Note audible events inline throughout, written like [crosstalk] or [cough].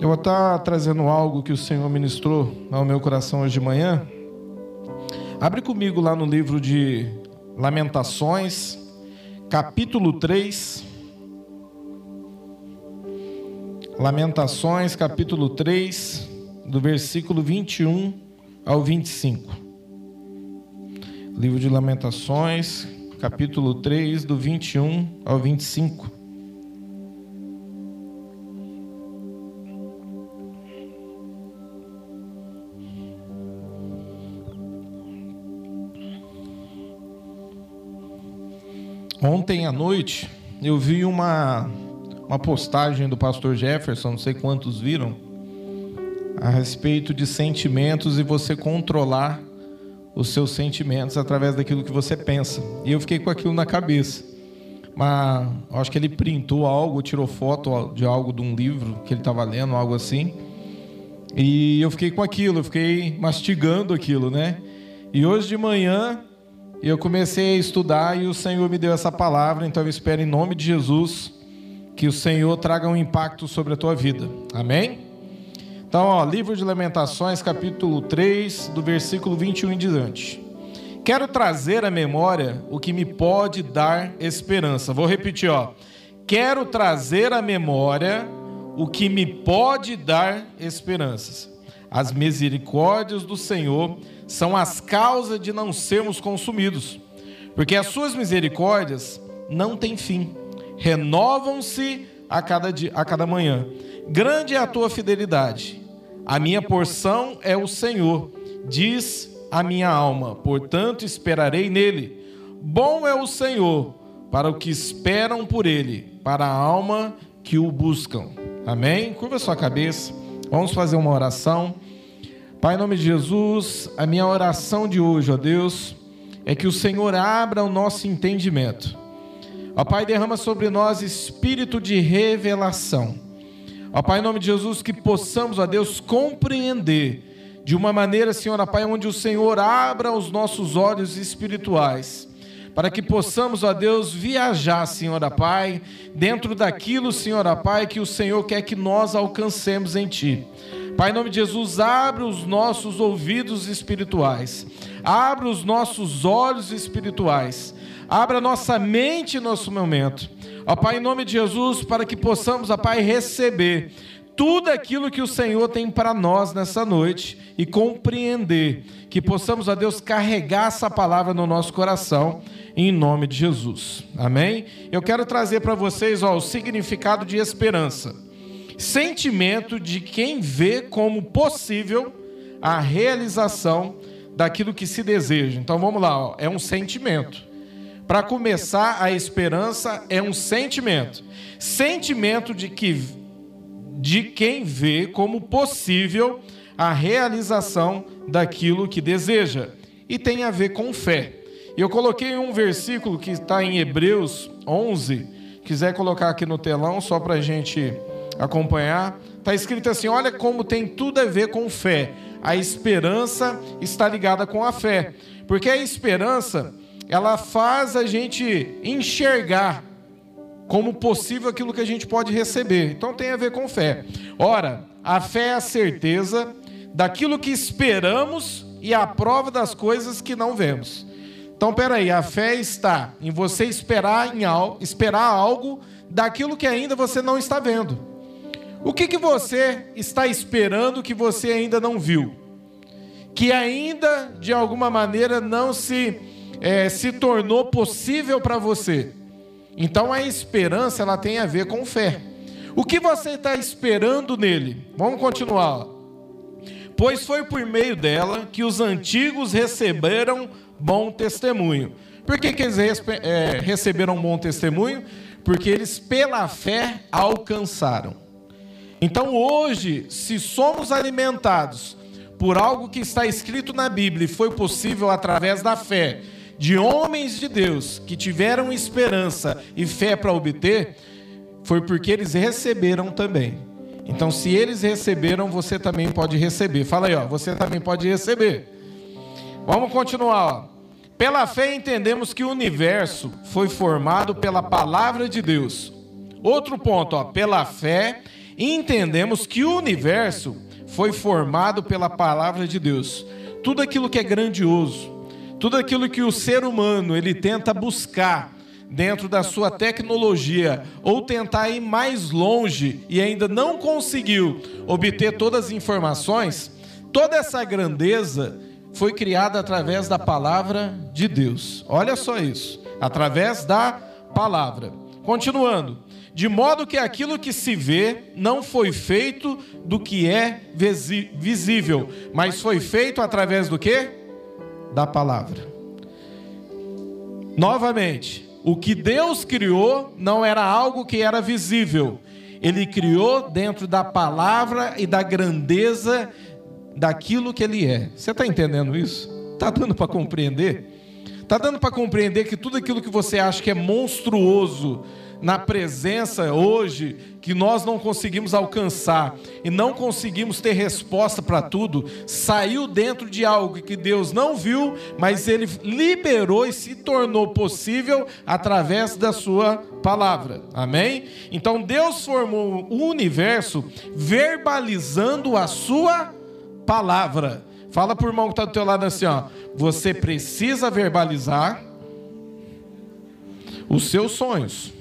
Eu vou estar trazendo algo que o Senhor ministrou ao meu coração hoje de manhã. Abre comigo lá no livro de Lamentações, capítulo 3. Lamentações, capítulo 3, do versículo 21 ao 25. Livro de Lamentações, capítulo 3, do 21 ao 25. Ontem à noite eu vi uma, uma postagem do pastor Jefferson, não sei quantos viram, a respeito de sentimentos e você controlar os seus sentimentos através daquilo que você pensa. E eu fiquei com aquilo na cabeça. Mas acho que ele printou algo, tirou foto de algo de um livro que ele estava lendo, algo assim. E eu fiquei com aquilo, eu fiquei mastigando aquilo, né? E hoje de manhã e eu comecei a estudar e o Senhor me deu essa palavra, então eu espero em nome de Jesus que o Senhor traga um impacto sobre a tua vida. Amém? Então, ó, livro de Lamentações, capítulo 3, do versículo 21 em diante. Quero trazer à memória o que me pode dar esperança. Vou repetir, ó. Quero trazer à memória o que me pode dar esperanças. As misericórdias do Senhor são as causas de não sermos consumidos, porque as suas misericórdias não têm fim, renovam-se a cada, dia, a cada manhã. Grande é a tua fidelidade. A minha porção é o Senhor, diz a minha alma, portanto esperarei nele. Bom é o Senhor para os que esperam por ele, para a alma que o buscam. Amém? Curva sua cabeça. Vamos fazer uma oração. Pai, em nome de Jesus, a minha oração de hoje, ó Deus, é que o Senhor abra o nosso entendimento. Ó Pai, derrama sobre nós espírito de revelação. Ó Pai, em nome de Jesus, que possamos, ó Deus, compreender de uma maneira, Senhor, ó Pai, onde o Senhor abra os nossos olhos espirituais para que possamos, ó Deus, viajar, Senhor, Pai, dentro daquilo, Senhor, Pai, que o Senhor quer que nós alcancemos em Ti. Pai, em nome de Jesus, abre os nossos ouvidos espirituais, abre os nossos olhos espirituais, abre a nossa mente no nosso momento. Ó Pai, em nome de Jesus, para que possamos, ó Pai, receber tudo aquilo que o Senhor tem para nós nessa noite e compreender, que possamos, ó Deus, carregar essa palavra no nosso coração, em nome de Jesus. Amém? Eu quero trazer para vocês ó, o significado de esperança sentimento de quem vê como possível a realização daquilo que se deseja. Então vamos lá, ó. é um sentimento. Para começar, a esperança é um sentimento. Sentimento de que de quem vê como possível a realização daquilo que deseja. E tem a ver com fé. Eu coloquei um versículo que está em Hebreus 11. Quiser colocar aqui no telão, só para a gente acompanhar, está escrito assim: olha como tem tudo a ver com fé. A esperança está ligada com a fé, porque a esperança ela faz a gente enxergar como possível aquilo que a gente pode receber. Então tem a ver com fé. Ora, a fé é a certeza daquilo que esperamos e a prova das coisas que não vemos. Então, peraí, a fé está em você esperar em algo, esperar algo daquilo que ainda você não está vendo. O que, que você está esperando que você ainda não viu? Que ainda, de alguma maneira, não se, é, se tornou possível para você. Então a esperança ela tem a ver com fé. O que você está esperando nele? Vamos continuar. Pois foi por meio dela que os antigos receberam bom testemunho. Por que, que eles é, receberam bom testemunho? Porque eles, pela fé, alcançaram. Então hoje, se somos alimentados por algo que está escrito na Bíblia e foi possível através da fé de homens de Deus que tiveram esperança e fé para obter, foi porque eles receberam também. Então, se eles receberam, você também pode receber. Fala aí, ó, você também pode receber. Vamos continuar. Ó. Pela fé entendemos que o universo foi formado pela palavra de Deus. Outro ponto, ó, pela fé entendemos que o universo foi formado pela palavra de Deus. Tudo aquilo que é grandioso, tudo aquilo que o ser humano ele tenta buscar dentro da sua tecnologia ou tentar ir mais longe e ainda não conseguiu obter todas as informações, toda essa grandeza foi criada através da palavra de Deus. Olha só isso, através da palavra. Continuando, de modo que aquilo que se vê não foi feito do que é visível, mas foi feito através do que? Da palavra. Novamente, o que Deus criou não era algo que era visível. Ele criou dentro da palavra e da grandeza daquilo que ele é. Você está entendendo isso? Está dando para compreender? Está dando para compreender que tudo aquilo que você acha que é monstruoso na presença hoje que nós não conseguimos alcançar e não conseguimos ter resposta para tudo, saiu dentro de algo que Deus não viu, mas ele liberou e se tornou possível através da sua palavra. Amém? Então Deus formou o universo verbalizando a sua palavra. Fala por irmão que está do teu lado assim, ó. Você precisa verbalizar os seus sonhos.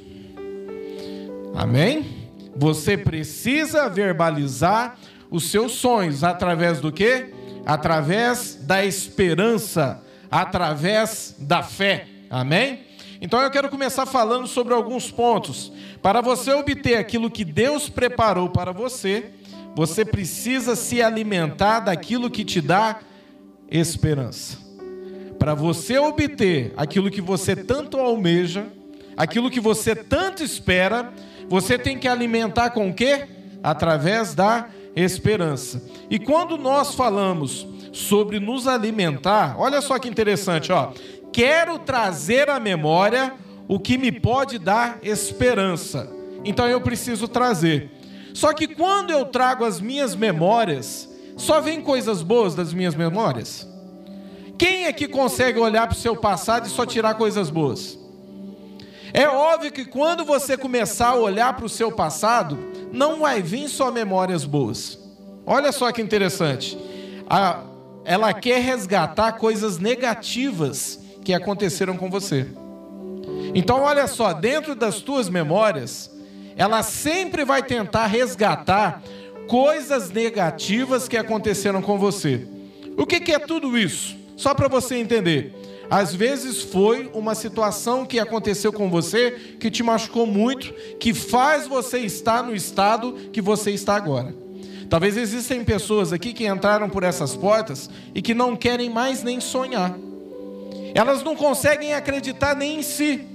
Amém? Você precisa verbalizar os seus sonhos através do quê? Através da esperança, através da fé. Amém? Então eu quero começar falando sobre alguns pontos. Para você obter aquilo que Deus preparou para você, você precisa se alimentar daquilo que te dá esperança. Para você obter aquilo que você tanto almeja, aquilo que você tanto espera, você tem que alimentar com o quê? Através da esperança. E quando nós falamos sobre nos alimentar, olha só que interessante, ó. Quero trazer à memória o que me pode dar esperança. Então eu preciso trazer. Só que quando eu trago as minhas memórias, só vem coisas boas das minhas memórias? Quem é que consegue olhar para o seu passado e só tirar coisas boas? É óbvio que quando você começar a olhar para o seu passado, não vai vir só memórias boas. Olha só que interessante. A, ela quer resgatar coisas negativas que aconteceram com você. Então, olha só, dentro das tuas memórias, ela sempre vai tentar resgatar coisas negativas que aconteceram com você. O que, que é tudo isso? Só para você entender. Às vezes foi uma situação que aconteceu com você que te machucou muito, que faz você estar no estado que você está agora. Talvez existem pessoas aqui que entraram por essas portas e que não querem mais nem sonhar. Elas não conseguem acreditar nem em si.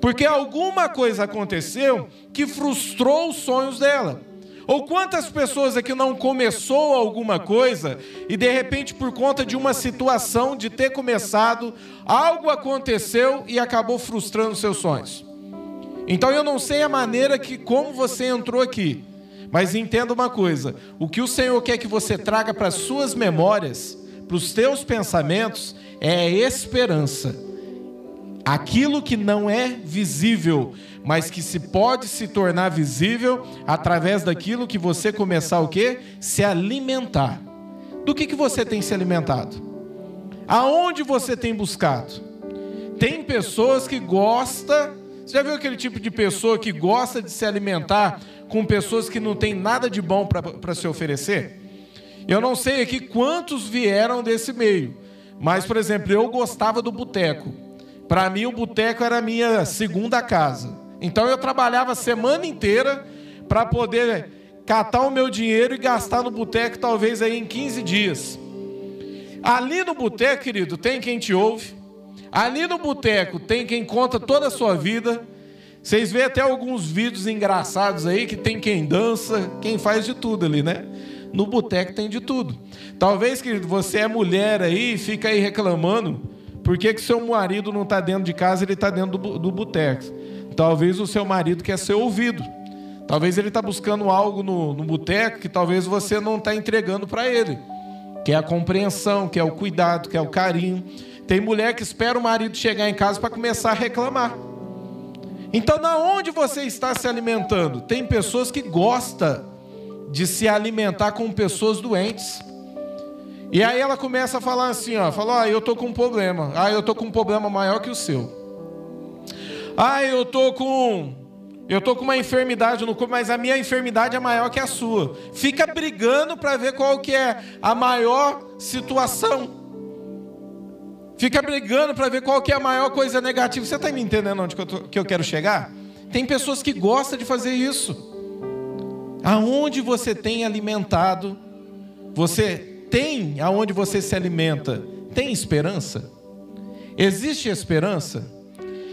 Porque alguma coisa aconteceu que frustrou os sonhos dela. Ou quantas pessoas aqui não começou alguma coisa e de repente por conta de uma situação de ter começado, algo aconteceu e acabou frustrando seus sonhos. Então eu não sei a maneira que como você entrou aqui, mas entenda uma coisa: o que o Senhor quer que você traga para as suas memórias, para os teus pensamentos, é esperança. Aquilo que não é visível, mas que se pode se tornar visível através daquilo que você começar o quê? Se alimentar. Do que, que você tem se alimentado? Aonde você tem buscado? Tem pessoas que gostam. Você já viu aquele tipo de pessoa que gosta de se alimentar com pessoas que não tem nada de bom para se oferecer? Eu não sei aqui quantos vieram desse meio, mas, por exemplo, eu gostava do boteco. Para mim, o boteco era a minha segunda casa. Então eu trabalhava a semana inteira para poder catar o meu dinheiro e gastar no boteco talvez aí em 15 dias. Ali no boteco, querido, tem quem te ouve. Ali no boteco tem quem conta toda a sua vida. Vocês vêem até alguns vídeos engraçados aí que tem quem dança, quem faz de tudo ali, né? No boteco tem de tudo. Talvez, querido, você é mulher aí e fica aí reclamando por que, que seu marido não está dentro de casa, ele está dentro do, do boteco. Talvez o seu marido quer ser ouvido. Talvez ele está buscando algo no, no boteco que talvez você não está entregando para ele. Que é a compreensão, que é o cuidado, que é o carinho. Tem mulher que espera o marido chegar em casa para começar a reclamar. Então, na onde você está se alimentando? Tem pessoas que gostam de se alimentar com pessoas doentes. E aí ela começa a falar assim, ó, fala, ah, eu tô com um problema. Ah, eu tô com um problema maior que o seu. Ah, eu tô com eu tô com uma enfermidade no corpo, mas a minha enfermidade é maior que a sua. Fica brigando para ver qual que é a maior situação. Fica brigando para ver qual que é a maior coisa negativa. Você está me entendendo onde que eu, tô, que eu quero chegar? Tem pessoas que gostam de fazer isso. Aonde você tem alimentado, você tem aonde você se alimenta, tem esperança? Existe esperança?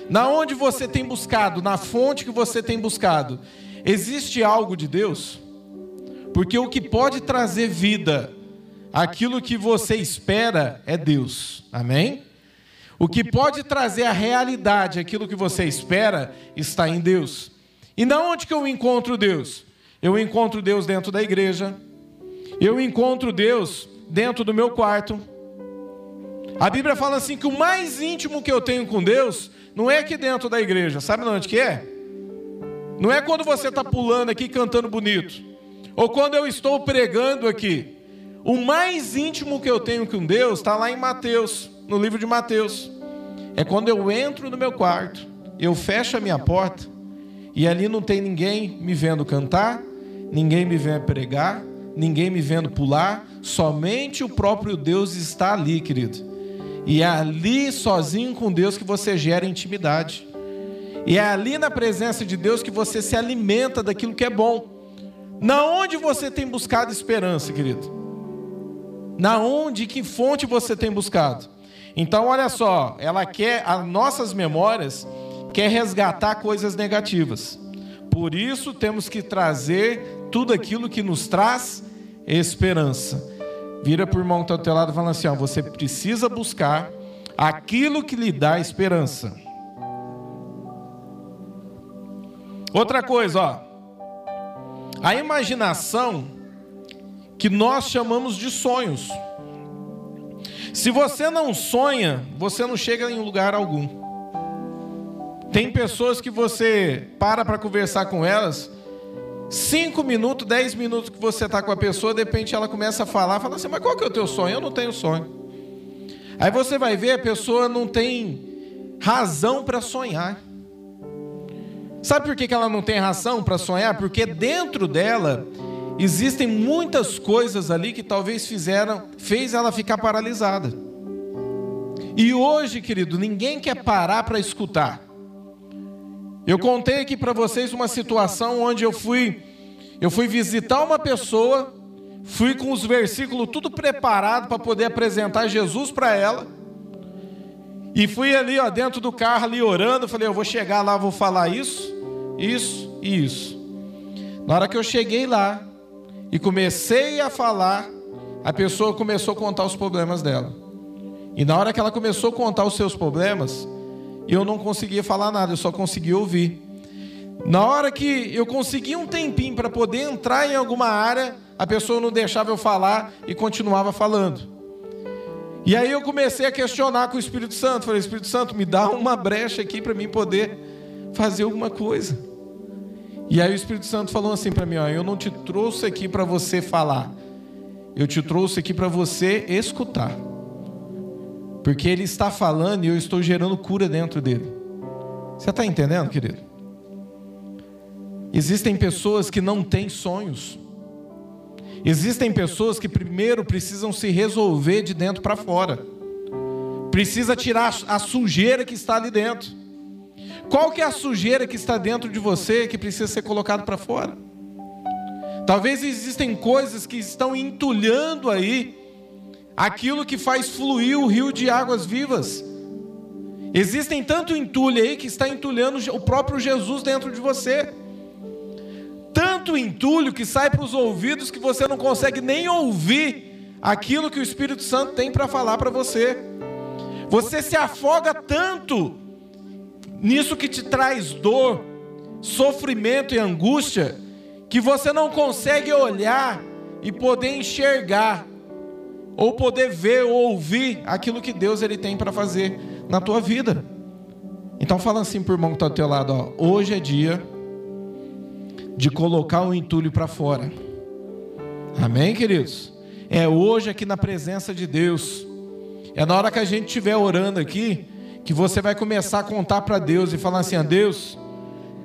Na onde você tem buscado, na fonte que você tem buscado, existe algo de Deus? Porque o que pode trazer vida, aquilo que você espera, é Deus. Amém? O que pode trazer a realidade, aquilo que você espera, está em Deus. E na onde que eu encontro Deus? Eu encontro Deus dentro da igreja. Eu encontro Deus dentro do meu quarto. A Bíblia fala assim que o mais íntimo que eu tenho com Deus não é aqui dentro da igreja. Sabe onde que é? Não é quando você está pulando aqui cantando bonito. Ou quando eu estou pregando aqui. O mais íntimo que eu tenho com Deus está lá em Mateus, no livro de Mateus. É quando eu entro no meu quarto, eu fecho a minha porta e ali não tem ninguém me vendo cantar, ninguém me vendo pregar, ninguém me vendo pular, somente o próprio Deus está ali, querido. E é ali, sozinho com Deus, que você gera intimidade. E é ali na presença de Deus que você se alimenta daquilo que é bom. Na onde você tem buscado esperança, querido? Na onde, que fonte você tem buscado? Então, olha só, ela quer, as nossas memórias, quer resgatar coisas negativas. Por isso, temos que trazer tudo aquilo que nos traz esperança. Vira para o irmão que está ao teu lado e fala assim: ó, você precisa buscar aquilo que lhe dá esperança. Outra coisa, ó. A imaginação que nós chamamos de sonhos. Se você não sonha, você não chega em lugar algum. Tem pessoas que você para para conversar com elas, Cinco minutos, dez minutos que você está com a pessoa, de repente ela começa a falar, fala assim, mas qual que é o teu sonho? Eu não tenho sonho. Aí você vai ver, a pessoa não tem razão para sonhar. Sabe por que ela não tem razão para sonhar? Porque dentro dela existem muitas coisas ali que talvez fizeram, fez ela ficar paralisada. E hoje, querido, ninguém quer parar para escutar. Eu contei aqui para vocês uma situação onde eu fui eu fui visitar uma pessoa, fui com os versículos tudo preparado para poder apresentar Jesus para ela. E fui ali, ó, dentro do carro ali orando, falei, eu vou chegar lá, vou falar isso, isso e isso. Na hora que eu cheguei lá e comecei a falar, a pessoa começou a contar os problemas dela. E na hora que ela começou a contar os seus problemas, eu não conseguia falar nada, eu só conseguia ouvir. Na hora que eu consegui um tempinho para poder entrar em alguma área, a pessoa não deixava eu falar e continuava falando. E aí eu comecei a questionar com o Espírito Santo. Falei, Espírito Santo, me dá uma brecha aqui para mim poder fazer alguma coisa. E aí o Espírito Santo falou assim para mim: ó, eu não te trouxe aqui para você falar, eu te trouxe aqui para você escutar. Porque ele está falando e eu estou gerando cura dentro dele. Você está entendendo, querido? Existem pessoas que não têm sonhos. Existem pessoas que primeiro precisam se resolver de dentro para fora. Precisa tirar a sujeira que está ali dentro. Qual que é a sujeira que está dentro de você que precisa ser colocado para fora? Talvez existem coisas que estão entulhando aí aquilo que faz fluir o rio de águas vivas. Existem tanto entulho aí que está entulhando o próprio Jesus dentro de você. Tanto entulho que sai para os ouvidos que você não consegue nem ouvir aquilo que o Espírito Santo tem para falar para você. Você se afoga tanto nisso que te traz dor, sofrimento e angústia, que você não consegue olhar e poder enxergar ou poder ver ou ouvir aquilo que Deus ele tem para fazer na tua vida. Então fala assim pro irmão que está ao teu lado, ó, hoje é dia de colocar o entulho para fora. Amém, queridos? É hoje aqui na presença de Deus. É na hora que a gente estiver orando aqui que você vai começar a contar para Deus e falar assim: a Deus,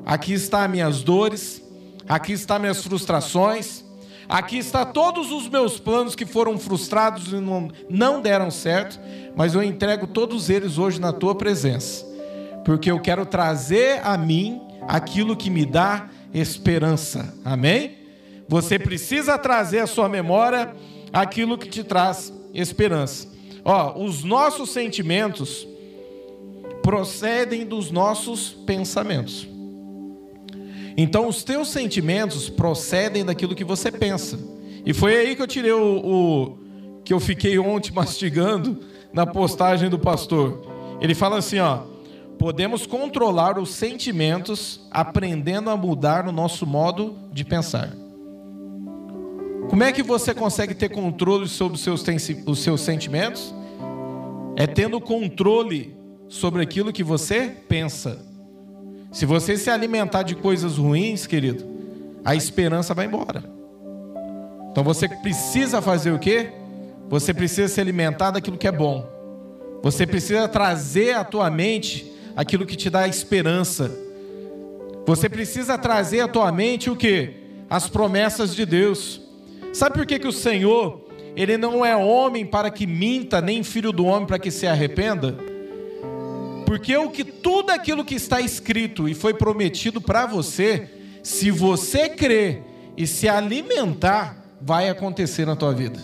aqui está minhas dores, aqui está minhas frustrações, aqui está todos os meus planos que foram frustrados e não, não deram certo, mas eu entrego todos eles hoje na tua presença, porque eu quero trazer a mim aquilo que me dá esperança. Amém? Você precisa trazer à sua memória aquilo que te traz esperança. Ó, os nossos sentimentos procedem dos nossos pensamentos. Então, os teus sentimentos procedem daquilo que você pensa. E foi aí que eu tirei o, o que eu fiquei ontem [laughs] mastigando na postagem do pastor. Ele fala assim, ó: podemos controlar os sentimentos aprendendo a mudar o nosso modo de pensar. Como é que você consegue ter controle sobre os seus, os seus sentimentos? É tendo controle sobre aquilo que você pensa. Se você se alimentar de coisas ruins, querido, a esperança vai embora. Então você precisa fazer o quê? Você precisa se alimentar daquilo que é bom. Você precisa trazer à tua mente aquilo que te dá esperança. Você precisa trazer à tua mente o que? As promessas de Deus. Sabe por que, que o Senhor, Ele não é homem para que minta, nem filho do homem para que se arrependa? Porque o que tudo aquilo que está escrito e foi prometido para você, se você crer e se alimentar, vai acontecer na tua vida.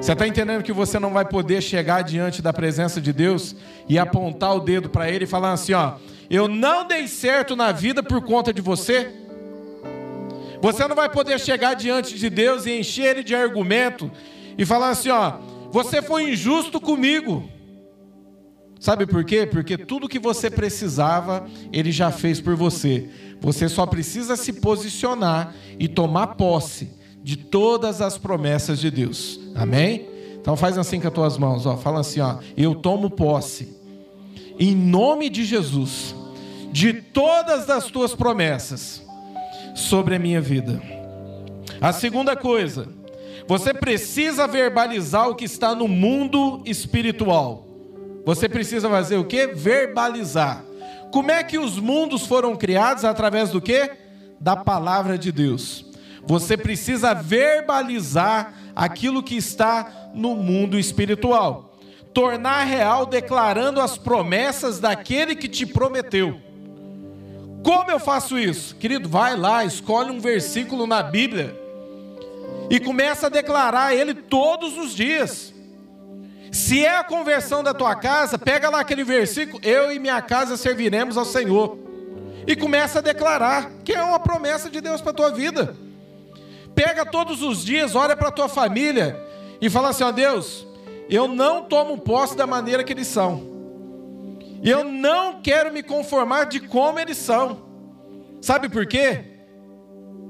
Você está entendendo que você não vai poder chegar diante da presença de Deus e apontar o dedo para Ele e falar assim: ó, eu não dei certo na vida por conta de você? Você não vai poder chegar diante de Deus e encher Ele de argumento e falar assim: ó, você foi injusto comigo. Sabe por quê? Porque tudo que você precisava, ele já fez por você. Você só precisa se posicionar e tomar posse de todas as promessas de Deus. Amém? Então faz assim com as tuas mãos, ó. Fala assim, ó. Eu tomo posse em nome de Jesus de todas as tuas promessas sobre a minha vida. A segunda coisa, você precisa verbalizar o que está no mundo espiritual. Você precisa fazer o que? Verbalizar. Como é que os mundos foram criados? Através do que? Da palavra de Deus. Você precisa verbalizar aquilo que está no mundo espiritual. Tornar real declarando as promessas daquele que te prometeu. Como eu faço isso? Querido, vai lá, escolhe um versículo na Bíblia e começa a declarar ele todos os dias. Se é a conversão da tua casa, pega lá aquele versículo, eu e minha casa serviremos ao Senhor. E começa a declarar que é uma promessa de Deus para a tua vida. Pega todos os dias, olha para a tua família e fala assim: ó Deus, eu não tomo posse da maneira que eles são. Eu não quero me conformar de como eles são. Sabe por quê?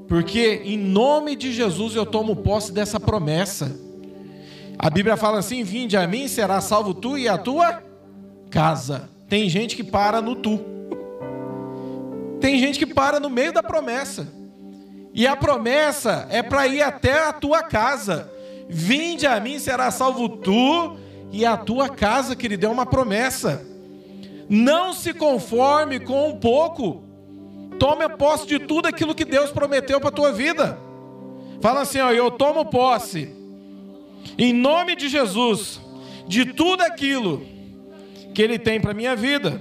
Porque em nome de Jesus eu tomo posse dessa promessa. A Bíblia fala assim: Vinde a mim, será salvo tu e a tua casa. Tem gente que para no tu. Tem gente que para no meio da promessa. E a promessa é para ir até a tua casa. Vinde a mim, será salvo tu e a tua casa, que ele deu uma promessa. Não se conforme com um pouco. Tome posse de tudo aquilo que Deus prometeu para a tua vida. Fala assim, ó, eu tomo posse em nome de Jesus, de tudo aquilo que Ele tem para a minha vida.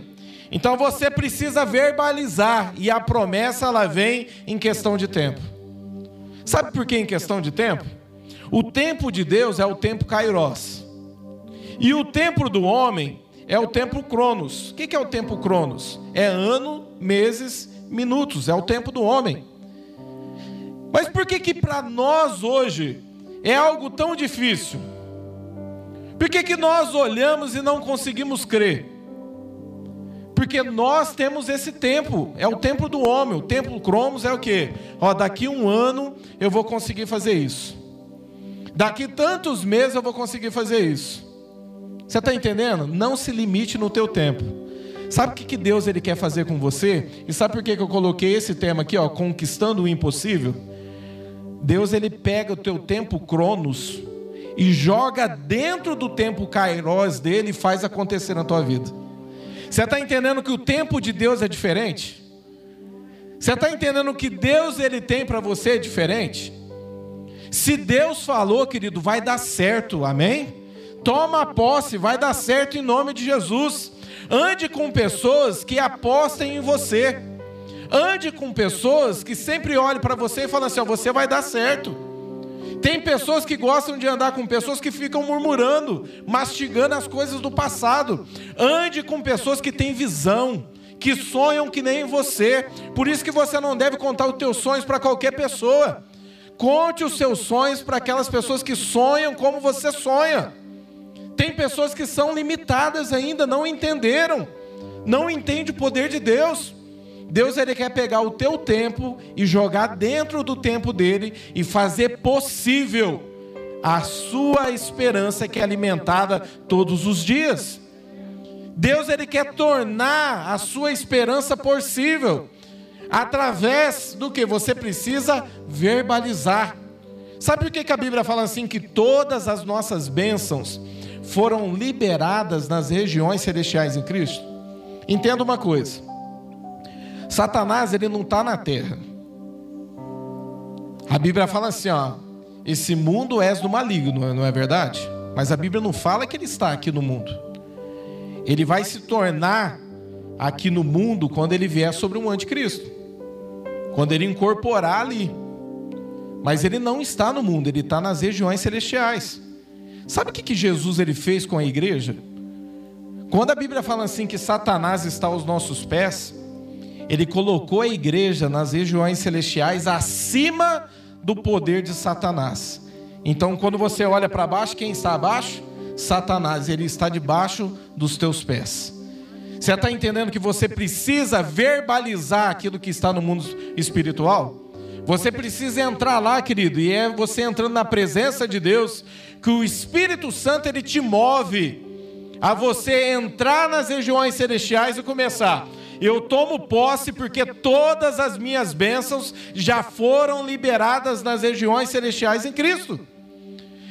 Então você precisa verbalizar, e a promessa ela vem em questão de tempo. Sabe por que em questão de tempo? O tempo de Deus é o tempo kairos. E o tempo do homem é o tempo cronos. O que é o tempo cronos? É ano, meses, minutos. É o tempo do homem. Mas por que que para nós hoje é algo tão difícil? Por que, que nós olhamos e não conseguimos crer? Porque nós temos esse tempo, é o tempo do homem, o tempo cromos é o quê? Ó, daqui um ano eu vou conseguir fazer isso. Daqui tantos meses eu vou conseguir fazer isso. Você está entendendo? Não se limite no teu tempo. Sabe o que, que Deus ele quer fazer com você? E sabe por que, que eu coloquei esse tema aqui, ó, conquistando o impossível? Deus ele pega o teu tempo cronos e joga dentro do tempo kairos dele e faz acontecer na tua vida. Você está entendendo que o tempo de Deus é diferente? Você está entendendo que Deus ele tem para você é diferente? Se Deus falou, querido, vai dar certo, amém? Toma posse, vai dar certo em nome de Jesus. Ande com pessoas que apostem em você. Ande com pessoas que sempre olhem para você e falam assim: ó, você vai dar certo. Tem pessoas que gostam de andar com pessoas que ficam murmurando, mastigando as coisas do passado. Ande com pessoas que têm visão, que sonham que nem você. Por isso que você não deve contar os teus sonhos para qualquer pessoa. Conte os seus sonhos para aquelas pessoas que sonham como você sonha. Tem pessoas que são limitadas ainda, não entenderam, não entende o poder de Deus. Deus ele quer pegar o teu tempo e jogar dentro do tempo dele e fazer possível a sua esperança que é alimentada todos os dias. Deus ele quer tornar a sua esperança possível através do que você precisa verbalizar. Sabe por que, que a Bíblia fala assim que todas as nossas bênçãos foram liberadas nas regiões celestiais em Cristo? Entenda uma coisa. Satanás ele não está na terra. A Bíblia fala assim, ó, esse mundo és do maligno, não é verdade? Mas a Bíblia não fala que ele está aqui no mundo. Ele vai se tornar aqui no mundo quando ele vier sobre um anticristo. Quando ele incorporar ali. Mas ele não está no mundo, ele está nas regiões celestiais. Sabe o que, que Jesus ele fez com a igreja? Quando a Bíblia fala assim que Satanás está aos nossos pés, ele colocou a igreja nas regiões celestiais acima do poder de Satanás. Então, quando você olha para baixo, quem está abaixo? Satanás, ele está debaixo dos teus pés. Você está entendendo que você precisa verbalizar aquilo que está no mundo espiritual? Você precisa entrar lá, querido, e é você entrando na presença de Deus que o Espírito Santo ele te move a você entrar nas regiões celestiais e começar. Eu tomo posse porque todas as minhas bênçãos já foram liberadas nas regiões celestiais em Cristo.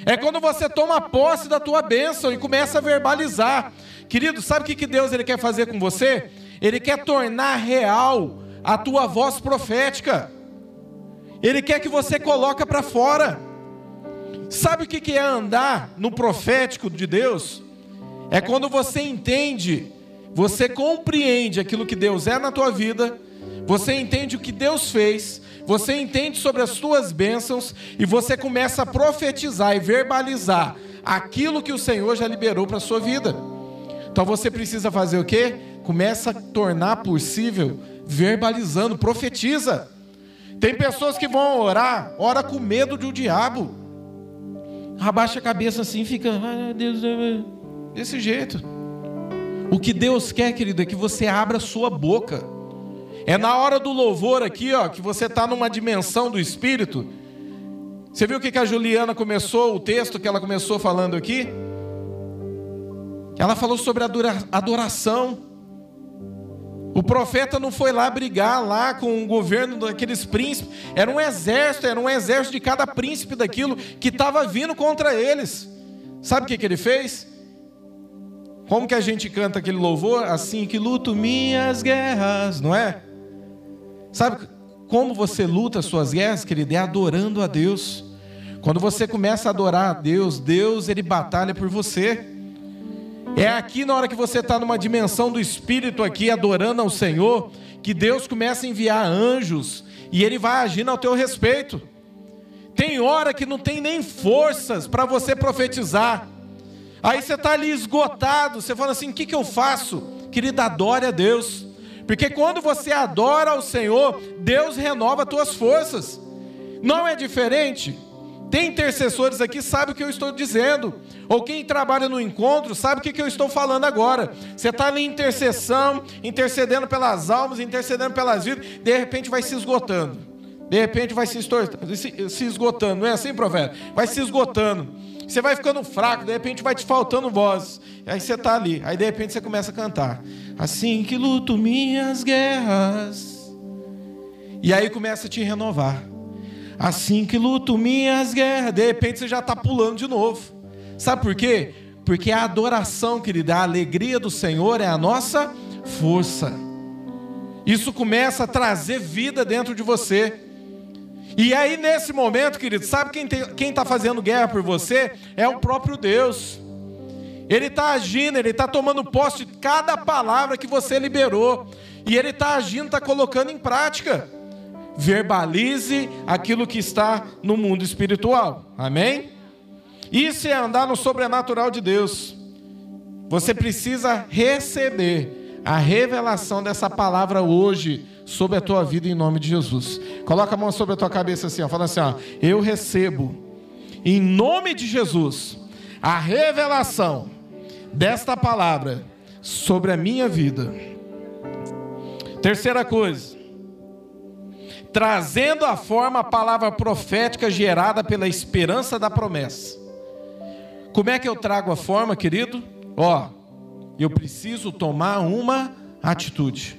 É quando você toma posse da tua bênção e começa a verbalizar. Querido, sabe o que Deus ele quer fazer com você? Ele quer tornar real a tua voz profética. Ele quer que você coloque para fora. Sabe o que é andar no profético de Deus? É quando você entende, você compreende aquilo que Deus é na tua vida, você entende o que Deus fez, você entende sobre as tuas bênçãos e você começa a profetizar e verbalizar aquilo que o Senhor já liberou para a sua vida. Então você precisa fazer o quê? Começa a tornar possível verbalizando, profetiza. Tem pessoas que vão orar, ora com medo do diabo. Abaixa a cabeça assim, fica, ai Deus, desse jeito. O que Deus quer, querido, é que você abra a sua boca. É na hora do louvor aqui, ó, que você está numa dimensão do Espírito. Você viu o que a Juliana começou, o texto que ela começou falando aqui? Ela falou sobre adoração. O profeta não foi lá brigar lá com o governo daqueles príncipes. Era um exército, era um exército de cada príncipe daquilo que estava vindo contra eles. Sabe o que, que ele fez? Como que a gente canta aquele louvor? Assim que luto minhas guerras, não é? Sabe como você luta as suas guerras, querido? É adorando a Deus. Quando você começa a adorar a Deus, Deus ele batalha por você. É aqui na hora que você está numa dimensão do Espírito aqui, adorando ao Senhor, que Deus começa a enviar anjos e Ele vai agindo ao teu respeito. Tem hora que não tem nem forças para você profetizar. Aí você está ali esgotado, você fala assim: o que, que eu faço? Querido, adore a Deus. Porque quando você adora ao Senhor, Deus renova as tuas forças. Não é diferente? Tem intercessores aqui, sabe o que eu estou dizendo. Ou quem trabalha no encontro, sabe o que eu estou falando agora. Você está em intercessão, intercedendo pelas almas, intercedendo pelas vidas, de repente vai se esgotando. De repente vai se, se esgotando. Não é assim, profeta? Vai se esgotando. Você vai ficando fraco, de repente vai te faltando voz. Aí você está ali. Aí de repente você começa a cantar. Assim que luto minhas guerras. E aí começa a te renovar. Assim que luto minhas guerras. De repente você já está pulando de novo. Sabe por quê? Porque a adoração, querida, a alegria do Senhor é a nossa força. Isso começa a trazer vida dentro de você. E aí, nesse momento, querido, sabe quem está fazendo guerra por você? É o próprio Deus. Ele está agindo, ele está tomando posse de cada palavra que você liberou. E ele está agindo, está colocando em prática. Verbalize aquilo que está no mundo espiritual. Amém? Isso é andar no sobrenatural de Deus. Você precisa receber a revelação dessa palavra hoje sobre a tua vida em nome de Jesus. Coloca a mão sobre a tua cabeça assim, ó, fala assim, ó, eu recebo em nome de Jesus a revelação desta palavra sobre a minha vida. Terceira coisa, trazendo à forma a palavra profética gerada pela esperança da promessa. Como é que eu trago a forma, querido? Ó, eu preciso tomar uma atitude.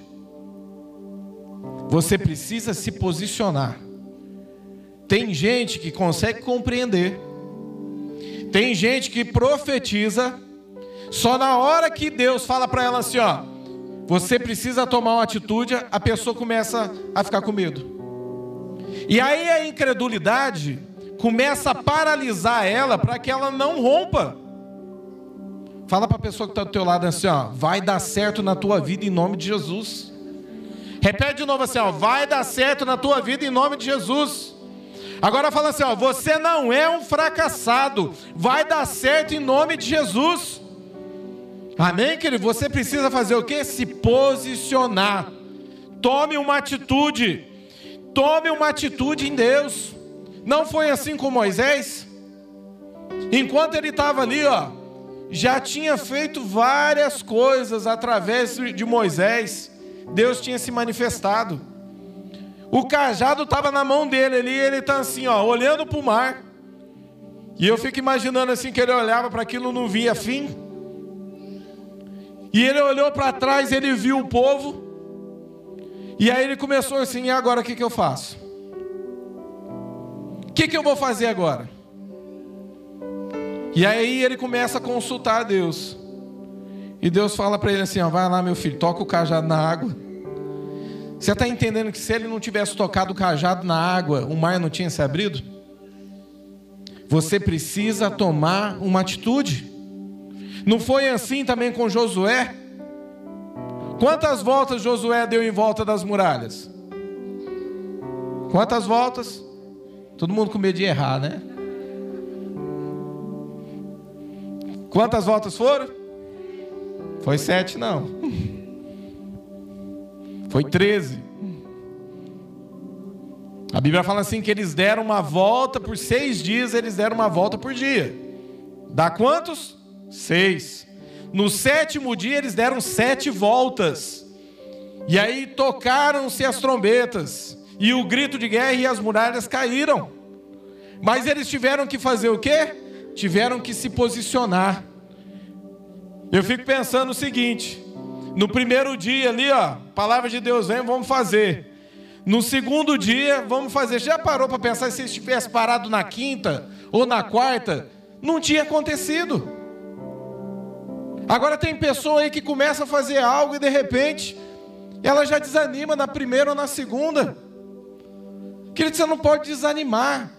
Você precisa se posicionar. Tem gente que consegue compreender. Tem gente que profetiza só na hora que Deus fala para ela assim, ó, você precisa tomar uma atitude, a pessoa começa a ficar com medo. E aí a incredulidade começa a paralisar ela para que ela não rompa. Fala para a pessoa que está do teu lado assim, ó, vai dar certo na tua vida em nome de Jesus. Repete de novo assim, ó, vai dar certo na tua vida em nome de Jesus. Agora fala assim, ó, você não é um fracassado, vai dar certo em nome de Jesus. Amém, querido? Você precisa fazer o que? Se posicionar. Tome uma atitude. Tome uma atitude em Deus. Não foi assim com Moisés? Enquanto ele estava ali, ó, já tinha feito várias coisas através de Moisés. Deus tinha se manifestado. O cajado estava na mão dele ali, ele está assim, ó, olhando para o mar. E eu fico imaginando assim que ele olhava para aquilo não via fim. E ele olhou para trás, ele viu o povo. E aí ele começou assim: e agora o que, que eu faço? O que, que eu vou fazer agora? E aí ele começa a consultar a Deus. E Deus fala para ele assim: ó, vai lá, meu filho, toca o cajado na água. Você está entendendo que se ele não tivesse tocado o cajado na água, o mar não tinha se abrido? Você precisa tomar uma atitude. Não foi assim também com Josué? Quantas voltas Josué deu em volta das muralhas? Quantas voltas? Todo mundo com medo de errar, né? Quantas voltas foram? Foi sete, não. Foi treze. A Bíblia fala assim que eles deram uma volta por seis dias, eles deram uma volta por dia. Dá quantos? Seis. No sétimo dia eles deram sete voltas. E aí tocaram-se as trombetas. E o grito de guerra e as muralhas caíram. Mas eles tiveram que fazer o quê? Tiveram que se posicionar. Eu fico pensando o seguinte: no primeiro dia ali, ó, palavra de Deus vem, vamos fazer. No segundo dia, vamos fazer. Já parou para pensar se estivesse parado na quinta ou na quarta? Não tinha acontecido. Agora tem pessoa aí que começa a fazer algo e de repente ela já desanima na primeira ou na segunda. Querido, você não pode desanimar.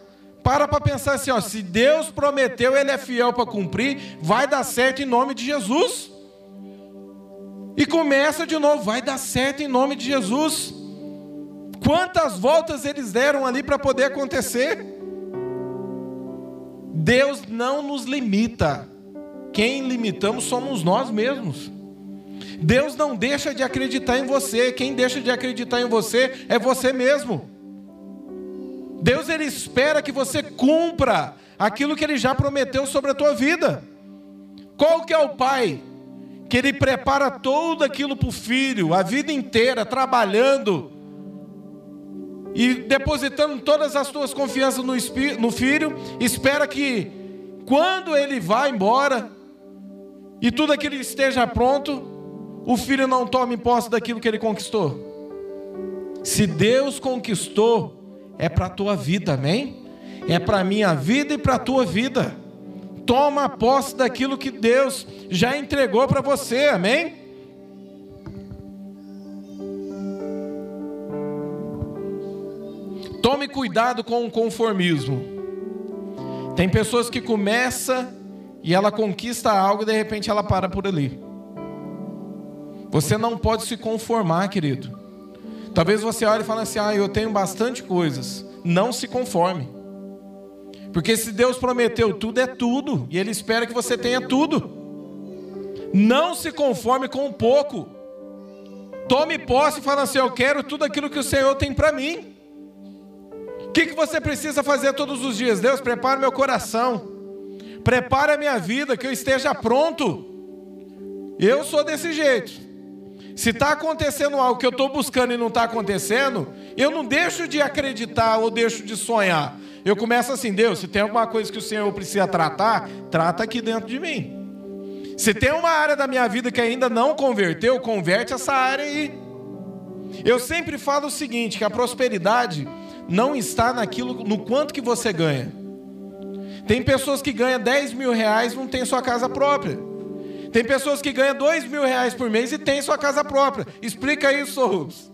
Para para pensar assim, ó, se Deus prometeu, Ele é fiel para cumprir, vai dar certo em nome de Jesus. E começa de novo, vai dar certo em nome de Jesus. Quantas voltas eles deram ali para poder acontecer? Deus não nos limita. Quem limitamos somos nós mesmos. Deus não deixa de acreditar em você, quem deixa de acreditar em você é você mesmo. Deus ele espera que você cumpra aquilo que ele já prometeu sobre a tua vida. Qual que é o pai que ele prepara tudo aquilo para o filho, a vida inteira trabalhando e depositando todas as tuas confianças no, no filho, espera que quando ele vá embora, e tudo aquilo esteja pronto, o filho não tome posse daquilo que ele conquistou? Se Deus conquistou, é para a tua vida, amém? É para a minha vida e para a tua vida. Toma posse daquilo que Deus já entregou para você, amém? Tome cuidado com o conformismo. Tem pessoas que começam e ela conquista algo e de repente ela para por ali. Você não pode se conformar, querido. Talvez você olhe e fale assim: ah, eu tenho bastante coisas. Não se conforme. Porque se Deus prometeu tudo, é tudo. E Ele espera que você tenha tudo. Não se conforme com pouco. Tome posse e fale assim: eu quero tudo aquilo que o Senhor tem para mim. O que, que você precisa fazer todos os dias? Deus, prepara meu coração. Prepara a minha vida, que eu esteja pronto. Eu sou desse jeito. Se está acontecendo algo que eu estou buscando e não está acontecendo, eu não deixo de acreditar ou deixo de sonhar. Eu começo assim, Deus, se tem alguma coisa que o Senhor precisa tratar, trata aqui dentro de mim. Se tem uma área da minha vida que ainda não converteu, converte essa área aí. Eu sempre falo o seguinte, que a prosperidade não está naquilo, no quanto que você ganha. Tem pessoas que ganham 10 mil reais e não tem sua casa própria. Tem pessoas que ganham dois mil reais por mês e tem sua casa própria. Explica isso, Rubens.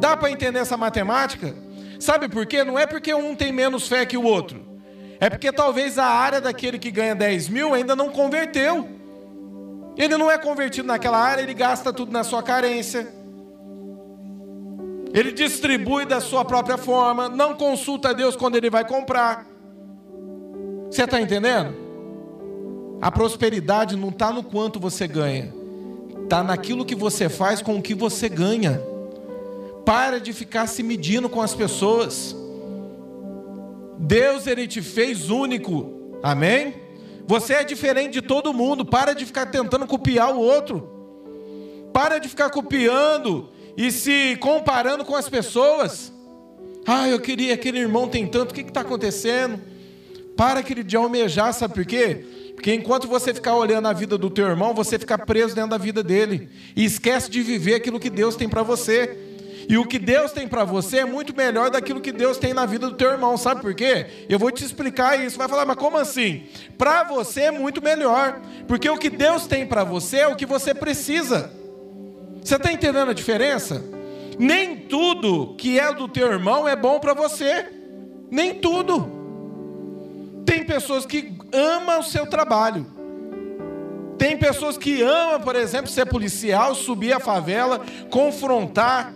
Dá para entender essa matemática? Sabe por quê? Não é porque um tem menos fé que o outro. É porque talvez a área daquele que ganha 10 mil ainda não converteu. Ele não é convertido naquela área, ele gasta tudo na sua carência. Ele distribui da sua própria forma, não consulta a Deus quando ele vai comprar. Você está entendendo? A prosperidade não está no quanto você ganha, está naquilo que você faz com o que você ganha. Para de ficar se medindo com as pessoas. Deus ele te fez único, amém? Você é diferente de todo mundo. Para de ficar tentando copiar o outro. Para de ficar copiando e se comparando com as pessoas. Ah, eu queria aquele irmão tem tanto. O que está acontecendo? Para aquele de almejar, sabe por quê? Porque enquanto você ficar olhando a vida do teu irmão, você fica preso dentro da vida dele e esquece de viver aquilo que Deus tem para você. E o que Deus tem para você é muito melhor daquilo que Deus tem na vida do teu irmão. Sabe por quê? Eu vou te explicar isso. Vai falar, mas como assim? Para você é muito melhor, porque o que Deus tem para você é o que você precisa. Você está entendendo a diferença? Nem tudo que é do teu irmão é bom para você. Nem tudo. Tem pessoas que amam o seu trabalho. Tem pessoas que amam, por exemplo, ser policial, subir a favela, confrontar.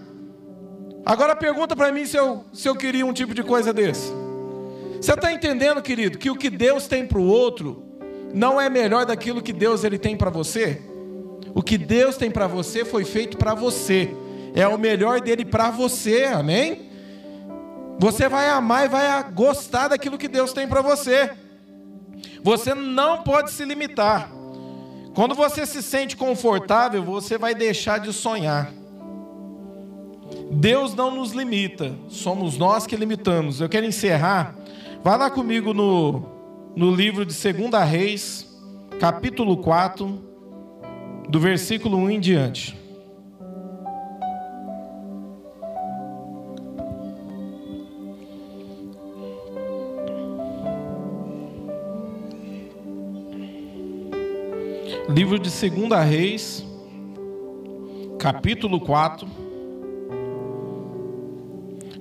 Agora pergunta para mim se eu, se eu queria um tipo de coisa desse. Você está entendendo, querido, que o que Deus tem para o outro não é melhor daquilo que Deus ele tem para você? O que Deus tem para você foi feito para você. É o melhor dele para você, amém? Você vai amar e vai gostar daquilo que Deus tem para você. Você não pode se limitar. Quando você se sente confortável, você vai deixar de sonhar. Deus não nos limita, somos nós que limitamos. Eu quero encerrar. Vá lá comigo no, no livro de 2 Reis, capítulo 4, do versículo 1 em diante. Livro de 2 Reis, capítulo 4,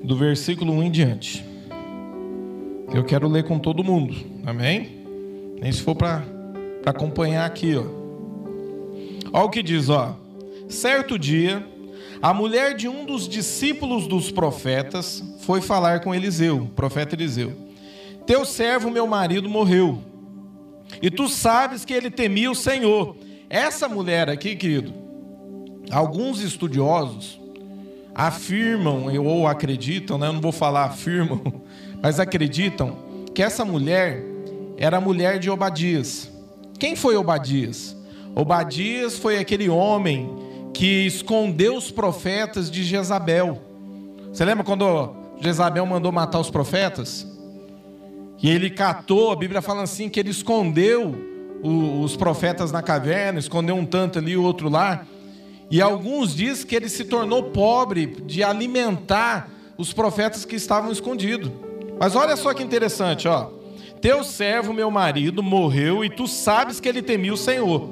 do versículo 1 em diante. Eu quero ler com todo mundo, amém? Nem se for para acompanhar aqui, ó. Olha o que diz, ó. Certo dia, a mulher de um dos discípulos dos profetas foi falar com Eliseu, profeta Eliseu. Teu servo, meu marido, morreu e tu sabes que ele temia o Senhor. Essa mulher aqui, querido, alguns estudiosos afirmam ou acreditam, né? eu não vou falar afirmam, [laughs] mas acreditam que essa mulher era a mulher de Obadias. Quem foi Obadias? Obadias foi aquele homem que escondeu os profetas de Jezabel. Você lembra quando Jezabel mandou matar os profetas? E ele catou, a Bíblia fala assim, que ele escondeu os profetas na caverna, escondeu um tanto ali, o outro lá. E alguns dizem que ele se tornou pobre de alimentar os profetas que estavam escondidos. Mas olha só que interessante, ó. Teu servo, meu marido, morreu e tu sabes que ele temia o Senhor.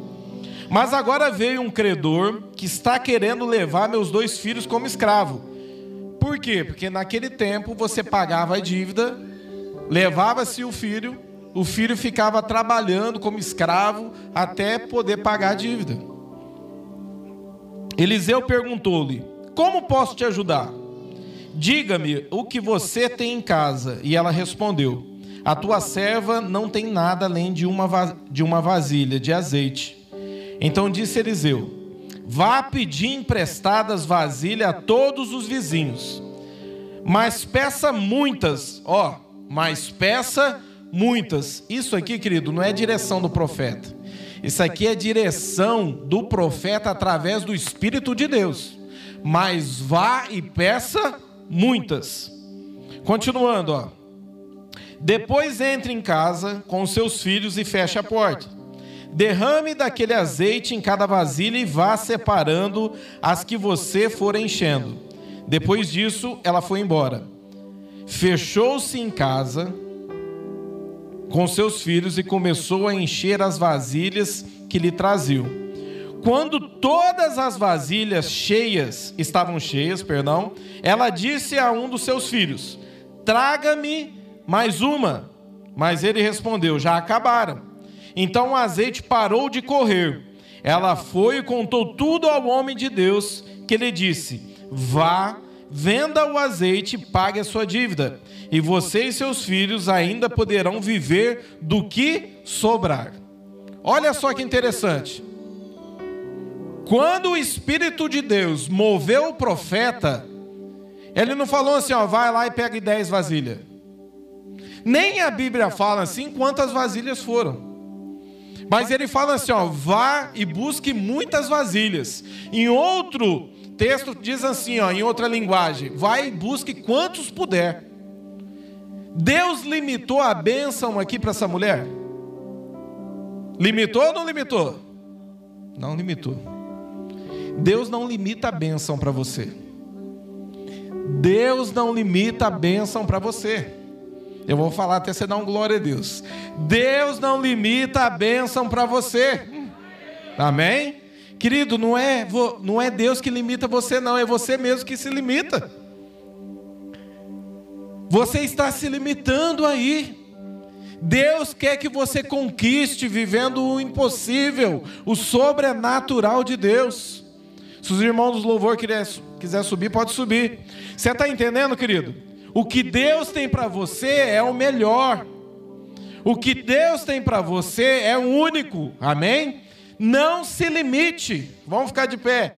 Mas agora veio um credor que está querendo levar meus dois filhos como escravo. Por quê? Porque naquele tempo você pagava a dívida, levava-se o filho, o filho ficava trabalhando como escravo até poder pagar a dívida. Eliseu perguntou-lhe: Como posso te ajudar? Diga-me o que você tem em casa. E ela respondeu: A tua serva não tem nada além de uma, de uma vasilha de azeite. Então disse Eliseu: Vá pedir emprestadas vasilhas a todos os vizinhos, mas peça muitas, ó, mas peça muitas. Isso aqui, querido, não é direção do profeta. Isso aqui é direção do profeta através do Espírito de Deus. Mas vá e peça muitas. Continuando, ó. Depois entre em casa com seus filhos e feche a porta. Derrame daquele azeite em cada vasilha e vá separando as que você for enchendo. Depois disso, ela foi embora. Fechou-se em casa com seus filhos e começou a encher as vasilhas que lhe traziam. Quando todas as vasilhas cheias estavam cheias, perdão, ela disse a um dos seus filhos: Traga-me mais uma. Mas ele respondeu: Já acabaram. Então o azeite parou de correr. Ela foi e contou tudo ao homem de Deus, que lhe disse: Vá, venda o azeite e pague a sua dívida, e você e seus filhos ainda poderão viver do que sobrar. Olha só que interessante. Quando o Espírito de Deus moveu o profeta, ele não falou assim, ó, vai lá e pega dez vasilhas. Nem a Bíblia fala assim quantas vasilhas foram. Mas ele fala assim, ó, vá e busque muitas vasilhas. Em outro texto diz assim, ó, em outra linguagem, vai e busque quantos puder. Deus limitou a bênção aqui para essa mulher? Limitou ou não limitou? Não limitou. Deus não limita a bênção para você. Deus não limita a bênção para você. Eu vou falar até você dar um glória a Deus. Deus não limita a bênção para você. Amém? Querido, não é, não é Deus que limita você, não, é você mesmo que se limita. Você está se limitando aí. Deus quer que você conquiste vivendo o impossível, o sobrenatural de Deus. Se os irmãos dos louvor quiser, subir, pode subir. Você está entendendo, querido? O que Deus tem para você é o melhor. O que Deus tem para você é o único. Amém? Não se limite. Vamos ficar de pé.